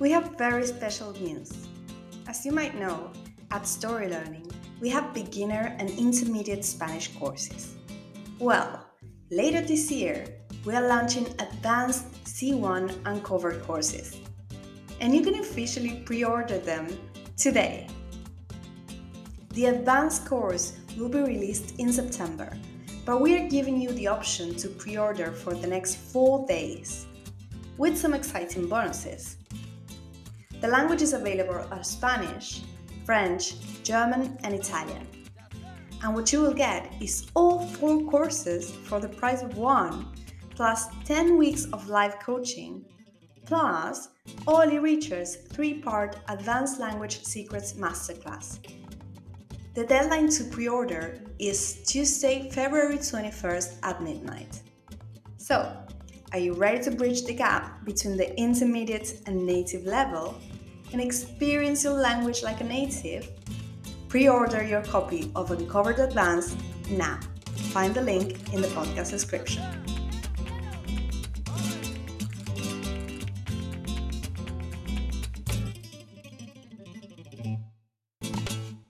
we have very special news. As you might know, at StoryLearning, we have beginner and intermediate Spanish courses. Well, later this year, we are launching advanced C1 uncovered courses. And you can officially pre order them today. The advanced course will be released in September, but we are giving you the option to pre order for the next four days with some exciting bonuses. The languages available are Spanish, French, German, and Italian. And what you will get is all four courses for the price of one, plus 10 weeks of live coaching, plus Olly Richards' three part Advanced Language Secrets Masterclass. The deadline to pre order is Tuesday, February 21st at midnight. So, are you ready to bridge the gap between the intermediate and native level and experience your language like a native? Pre order your copy of Uncovered Advanced now. Find the link in the podcast description.